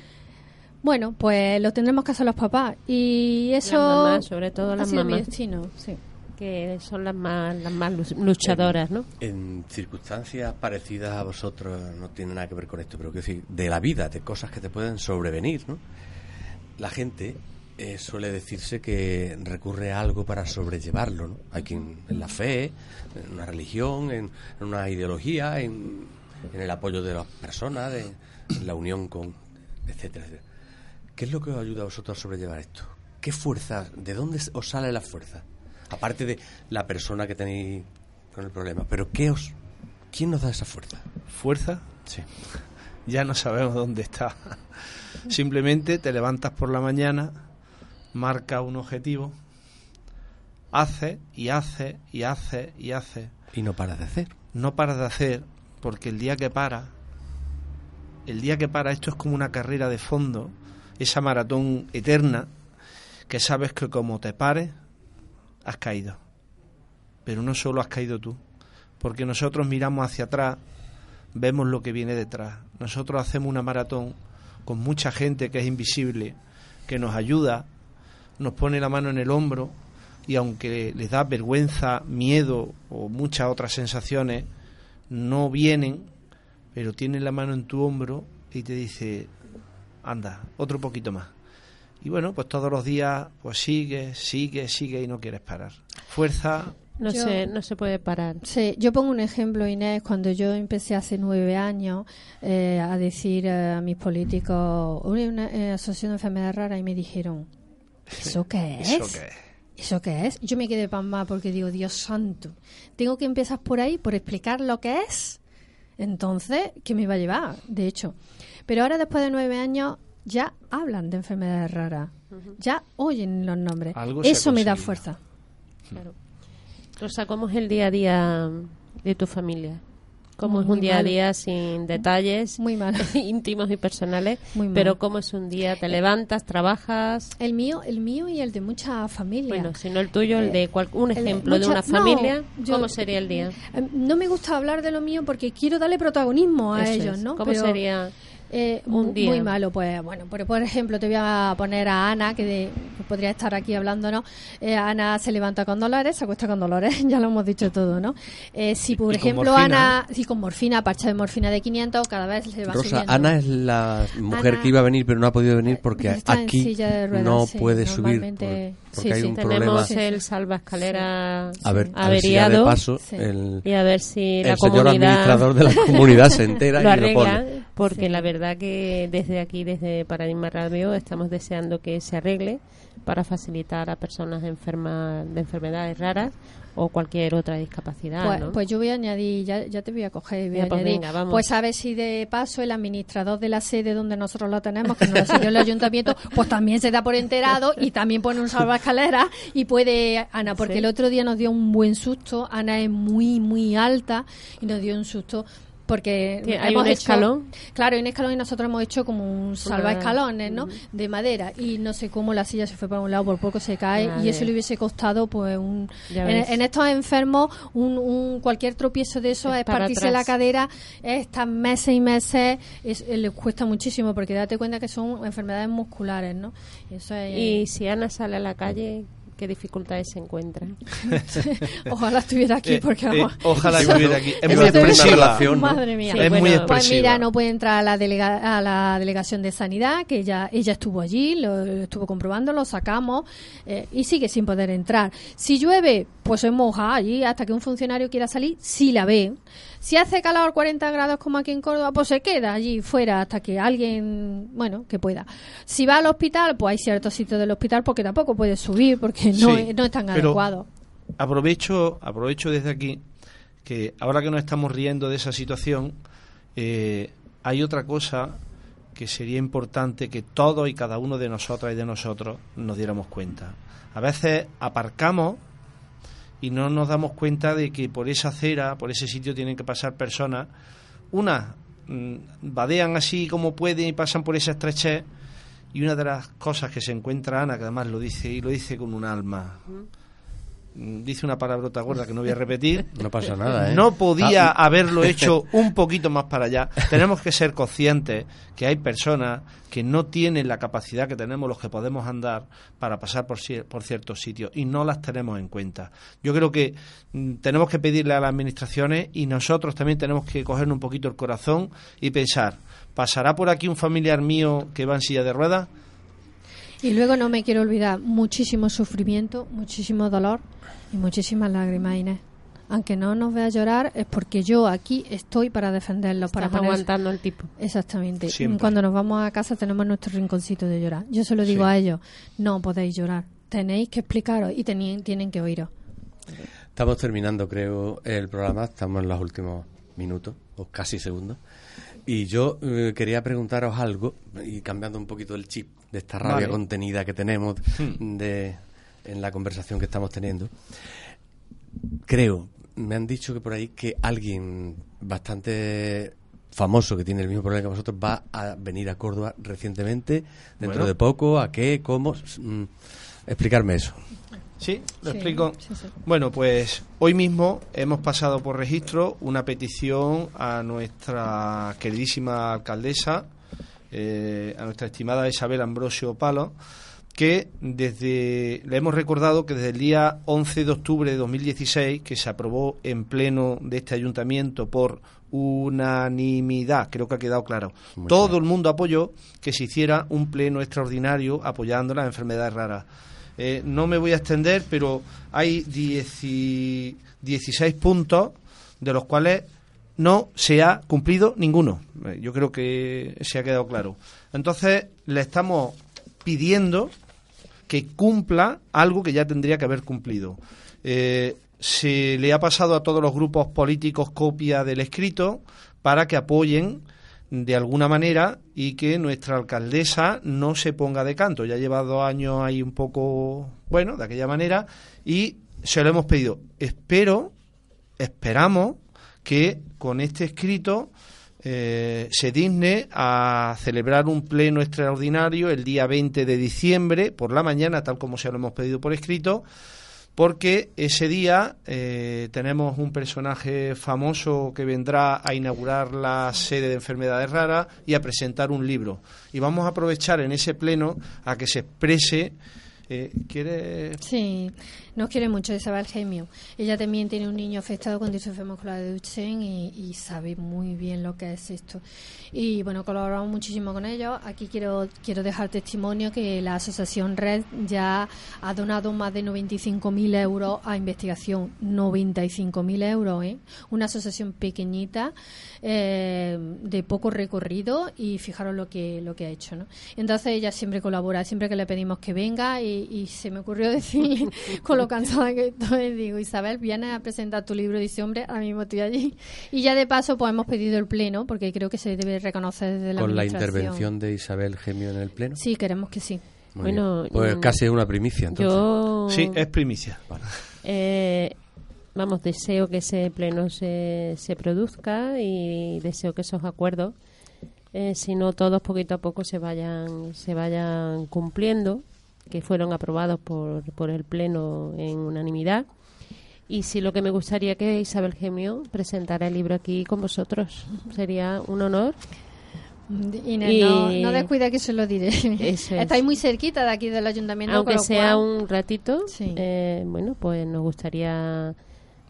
Bueno, pues lo tendremos que hacer los papás. Y eso... Las mamás, sobre todo las sido mi mamás. destino, sí. que son las más, las más lu- luchadoras, ¿no? En circunstancias parecidas a vosotros, no tiene nada que ver con esto, pero quiero decir, de la vida, de cosas que te pueden sobrevenir, ¿no? La gente eh, suele decirse que recurre a algo para sobrellevarlo, ¿no? Hay quien en la fe, en una religión, en, en una ideología, en, en el apoyo de las personas, de, en la unión con, etcétera, etcétera. ¿Qué es lo que os ayuda a vosotros a sobrellevar esto? ¿Qué fuerza, de dónde os sale la fuerza? Aparte de la persona que tenéis con el problema, pero ¿qué os, ¿quién nos da esa fuerza? ¿Fuerza? Sí. Ya no sabemos dónde está. [laughs] Simplemente te levantas por la mañana, marca un objetivo, hace y hace y hace y hace. Y no paras de hacer. No paras de hacer porque el día que para, el día que para esto es como una carrera de fondo, esa maratón eterna que sabes que como te pares, has caído. Pero no solo has caído tú, porque nosotros miramos hacia atrás, vemos lo que viene detrás. Nosotros hacemos una maratón con mucha gente que es invisible, que nos ayuda, nos pone la mano en el hombro y aunque les da vergüenza, miedo o muchas otras sensaciones, no vienen, pero tienen la mano en tu hombro y te dice, anda, otro poquito más. Y bueno, pues todos los días, pues sigue, sigue, sigue y no quieres parar. Fuerza, No, Yo- se, no se puede parar. Sí, yo pongo un ejemplo, Inés, cuando yo empecé hace nueve años eh, a decir eh, a mis políticos una, una, eh, asociación de enfermedades raras y me dijeron, ¿eso qué [laughs] es? ¿eso qué es? ¿Eso qué es? Yo me quedé pasmada porque digo, Dios santo, tengo que empezar por ahí, por explicar lo que es. Entonces, ¿qué me va a llevar? De hecho. Pero ahora, después de nueve años, ya hablan de enfermedades raras. Ya oyen los nombres. Algo Eso me da fuerza. Rosa, ¿cómo es el día a día de tu familia? ¿Cómo es un día mal. a día sin detalles Muy mal. [laughs] íntimos y personales? Muy mal. Pero ¿cómo es un día? ¿Te levantas, trabajas? El mío, el mío y el de muchas familias. Bueno, si no el tuyo, el de cual- un el de ejemplo de mucha- una familia, no, yo- ¿cómo sería el día? Eh, No me gusta hablar de lo mío porque quiero darle protagonismo a Eso ellos. ¿no? ¿Cómo Pero, sería eh, un día? Muy malo, pues bueno, por, por ejemplo, te voy a poner a Ana, que, de- que podría estar aquí hablándonos. Eh, Ana se levanta con dolores, se acuesta con dolores, [laughs] ya lo hemos dicho todo, ¿no? Eh, si, por Y ejemplo, morfina, Ana, si con morfina, parche de morfina de 500, cada vez se va Rosa, subiendo. Ana es la mujer Ana- que iba a venir pero no ha podido venir porque Está en aquí silla de ruedas, no sí, puede subir por- porque sí, hay sí. un Tenemos problema. El sí. salvaescalera A ver, a ver si ya de averiado paso Sí. el, y a ver si la el señor comunidad administrador de la [laughs] comunidad se entera lo y lo pone. porque la verdad que desde aquí, desde Paradigma Radio, estamos deseando que se arregle para facilitar a personas enfermas de enfermedades raras o cualquier otra discapacidad. Pues, ¿no? pues yo voy a añadir, ya, ya te voy a coger voy Ya, a pues añadir. venga, vamos. Pues a ver si de paso el administrador de la sede donde nosotros lo tenemos, que nos lo siguió el ayuntamiento, pues también se da por enterado y también pone un salvaescalera y puede, Ana, porque Sí. el otro día nos dio un buen susto. Ana es muy, muy alta y nos dio un susto. Porque Que hay hemos un hecho- escalón. Claro, hay un escalón y nosotros hemos hecho como un salvaescalones, ¿no? De madera. Y no sé cómo la silla se fue para un lado, por poco se cae. Madre. Y eso le hubiese costado, pues, un. En, estos enfermos, un, un- cualquier tropiezo de eso Es partirse atrás. la cadera, es estar meses y meses, es- eh, les cuesta muchísimo, porque date cuenta que son enfermedades musculares, ¿no? Y Eso es, Y si Ana sale a la calle, ¿qué dificultades se encuentra? [laughs] [laughs] Ojalá estuviera aquí, Eh, porque eh, vamos. ojalá Eso- estuviera aquí. Es muy expresiva. relación, ¿no? Madre mía. Sí, es muy bueno, Pues expresiva. mira, no puede entrar a la, delega- a la delegación de sanidad, que ella, ella estuvo allí, lo estuvo comprobando, lo sacamos eh, y sigue sin poder entrar. Si llueve, pues se moja allí hasta que un funcionario quiera salir, si la ve. Si hace calor 40 grados como aquí en Córdoba, pues se queda allí fuera hasta que alguien, bueno, que pueda. Si va al hospital, pues hay ciertos sitios del hospital porque tampoco puede subir porque no, Sí, es- no es tan adecuado. aprovecho, aprovecho desde aquí que ahora que nos estamos riendo de esa situación, eh, hay otra cosa que sería importante que todos y cada uno de nosotras y de nosotros nos diéramos cuenta. A veces aparcamos y no nos damos cuenta de que por esa acera, por ese sitio tienen que pasar personas, unas mm, vadean así como pueden y pasan por esa estrechez y una de las cosas que se encuentra Ana, que además lo dice y lo dice con un alma, dice una palabrota gorda que no voy a repetir, [laughs] No pasa nada, ¿eh? no podía Ah, haberlo [laughs] hecho un poquito más para allá. Tenemos que ser conscientes que hay personas que no tienen la capacidad que tenemos los que podemos andar para pasar por, cier- por ciertos sitios y no las tenemos en cuenta. Yo creo que mm, tenemos que pedirle a las administraciones y nosotros también tenemos que cogernos un poquito el corazón y pensar, ¿pasará por aquí un familiar mío que va en silla de ruedas? Y luego no me quiero olvidar, muchísimo sufrimiento, muchísimo dolor y muchísimas lágrimas, Inés. Aunque no nos vea llorar, es porque yo aquí estoy para defenderlos, para Estás poner... aguantando el tipo. Exactamente. Siempre. Cuando nos vamos a casa tenemos nuestro rinconcito de llorar. Yo se lo digo Sí. a ellos, no podéis llorar, tenéis que explicaros y teni- tienen que oíros. Estamos terminando, creo, el programa. Estamos en los últimos minutos, o casi segundos. Y yo eh, quería preguntaros algo, y cambiando un poquito el chip de esta rabia Vale. contenida que tenemos Hmm. de, en la conversación que estamos teniendo. Creo, me han dicho que por ahí que alguien bastante famoso que tiene el mismo problema que vosotros va a venir a Córdoba recientemente, dentro Bueno. de poco, a qué, cómo. Mm, explicarme eso. Sí, lo Sí, explico. sí, sí. Bueno, pues hoy mismo hemos pasado por registro una petición a nuestra queridísima alcaldesa, eh, a nuestra estimada Isabel Ambrosio Palo, que desde le hemos recordado que desde el día 11 de octubre de 2016, que se aprobó en pleno de este ayuntamiento por unanimidad, creo que ha quedado claro. Muy Todo el mundo apoyó que se hiciera un pleno extraordinario apoyando las enfermedades raras. Eh, no me voy a extender, pero hay 10 16 puntos de los cuales no se ha cumplido ninguno. Eh, Yo creo que se ha quedado claro. Entonces, le estamos pidiendo que cumpla algo que ya tendría que haber cumplido. Eh, se le ha pasado a todos los grupos políticos copia del escrito para que apoyen de alguna manera y que nuestra alcaldesa no se ponga de canto. Ya lleva dos años ahí un poco, bueno, de aquella manera, y se lo hemos pedido. Espero, esperamos que con este escrito eh, se digne a celebrar un pleno extraordinario el día 20 de diciembre por la mañana, tal como se lo hemos pedido por escrito, porque ese día eh, tenemos un personaje famoso que vendrá a inaugurar la sede de enfermedades raras y a presentar un libro. Y vamos a aprovechar en ese pleno a que se exprese. Eh, ¿Quiere? Sí, nos quiere mucho Isabel Gemio. Ella también tiene un niño afectado con distrofia muscular de Duchenne y, y, sabe muy bien lo que es esto. Y bueno, colaboramos muchísimo con ellos. Aquí quiero quiero dejar testimonio que la asociación Red ya ha donado más de 95.000 euros a investigación. 95.000 euros, ¿eh? Una asociación pequeñita, eh, de poco recorrido y fijaros lo que lo que ha hecho, ¿no? Entonces ella siempre colabora, siempre que le pedimos que venga y, y se me ocurrió [laughs] decirle lo [laughs] cansada que estoy, digo, Isabel, vienes a presentar tu libro. Dice, hombre, ahora mismo estoy allí. Y ya de paso, pues hemos pedido el pleno, porque creo que se debe reconocer desde la ¿Con la intervención de Isabel Gemio en el pleno? Sí, queremos que sí. Muy Bueno, bien. pues mm, casi es una primicia, entonces. Yo, Sí, es primicia. eh, vamos, deseo que ese pleno se, se produzca y deseo que esos acuerdos, eh, si no todos poquito a poco se vayan, se vayan cumpliendo, que fueron aprobados por, por el pleno en unanimidad. Y sí, lo que me gustaría que Isabel Gemio presentara el libro aquí con vosotros. Sería un honor. Inés, Y- no, no descuida que se lo diré. [laughs] Es. Estáis muy cerquita de aquí del ayuntamiento. Aunque sea cual- un ratito, Sí. eh, bueno, pues nos gustaría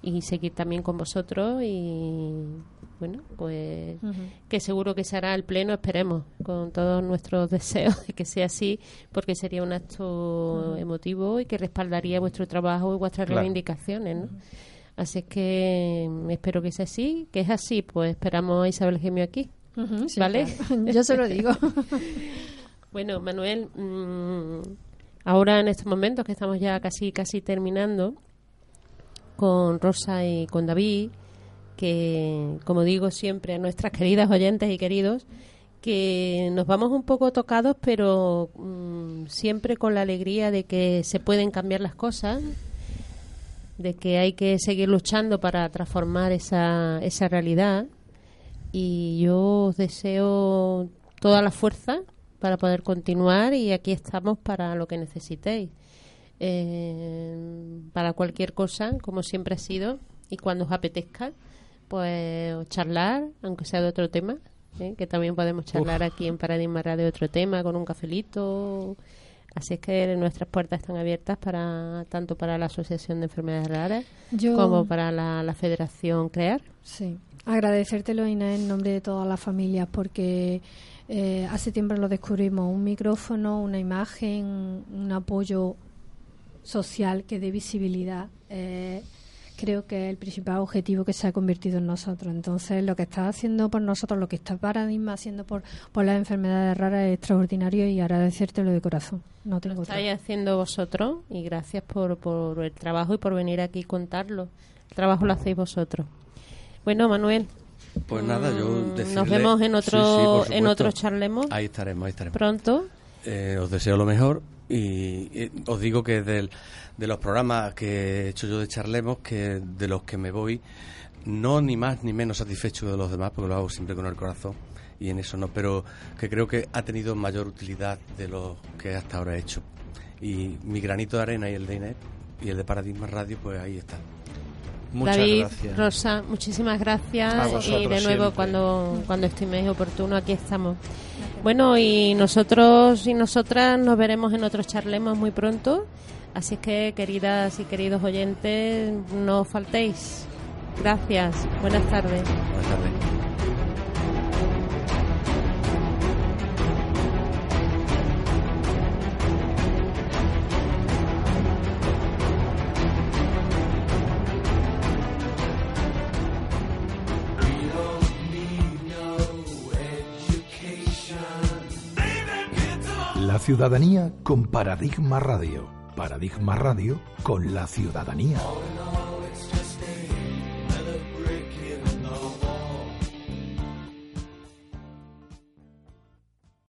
y seguir también con vosotros y bueno, pues que seguro que se hará el pleno, esperemos, con todos nuestros [laughs] deseos de que sea así, porque sería un acto emotivo y que respaldaría vuestro trabajo y vuestras Claro. reivindicaciones, ¿no? Así es que mm, espero que sea así, que es así, pues esperamos a Isabel Gemio aquí. Sí, ¿Vale? claro. [laughs] Yo se lo digo. [laughs] Bueno, Manuel, mm, ahora en estos momentos que estamos ya casi casi terminando con Rosa y con David, que como digo siempre a nuestras [laughs] queridas oyentes y queridos, que nos vamos un poco tocados, pero mm, siempre con la alegría de que se pueden cambiar las cosas, de que hay que seguir luchando para transformar esa, esa realidad. Y yo os deseo toda la fuerza para poder continuar y aquí estamos para lo que necesitéis. Eh, para cualquier cosa, como siempre ha sido, y cuando os apetezca, pues charlar, aunque sea de otro tema, ¿eh? que también podemos charlar aquí en Paradigma Radio de otro tema, con un cafelito. Así es que nuestras puertas están abiertas para tanto para la Asociación de Enfermedades Raras Yo- como para la, la Federación CREAR. Sí, agradecértelo, Inés, en nombre de todas las familias, porque eh, hace tiempo lo descubrimos, un micrófono, una imagen, un apoyo social que dé visibilidad. eh, creo que es el principal objetivo que se ha convertido en nosotros. Entonces, lo que está haciendo por nosotros, lo que está Paradigma haciendo por, por las enfermedades raras es extraordinario y agradecértelo de corazón. No tengo Lo otra. estáis haciendo vosotros y gracias por, por el trabajo y por venir aquí y contarlo. El trabajo lo hacéis vosotros. Bueno, Manuel, Pues nada, yo mm, decirle- nos vemos en otro sí, en otro charlemos Ahí estaremos, ahí estaremos. pronto. Eh, os deseo lo mejor y, eh, os digo que del, de los programas que he hecho yo de Charlemos, que de los que me voy, no ni más ni menos satisfecho de los demás, porque lo hago siempre con el corazón y en eso no, pero que creo que ha tenido mayor utilidad de lo que hasta ahora he hecho. Y mi granito de arena y el de Inés y el de Paradigma Radio, pues ahí está. Muchas David, gracias. Rosa, muchísimas gracias vosotros y de nuevo siempre. cuando cuando estiméis oportuno aquí estamos. Bueno, y nosotros y nosotras nos veremos en otros charlemos muy pronto. Así que, queridas y queridos oyentes, no os faltéis. Gracias. Buenas tardes. Buenas tardes. ciudadanía con Paradigma Radio. Paradigma Radio con la ciudadanía.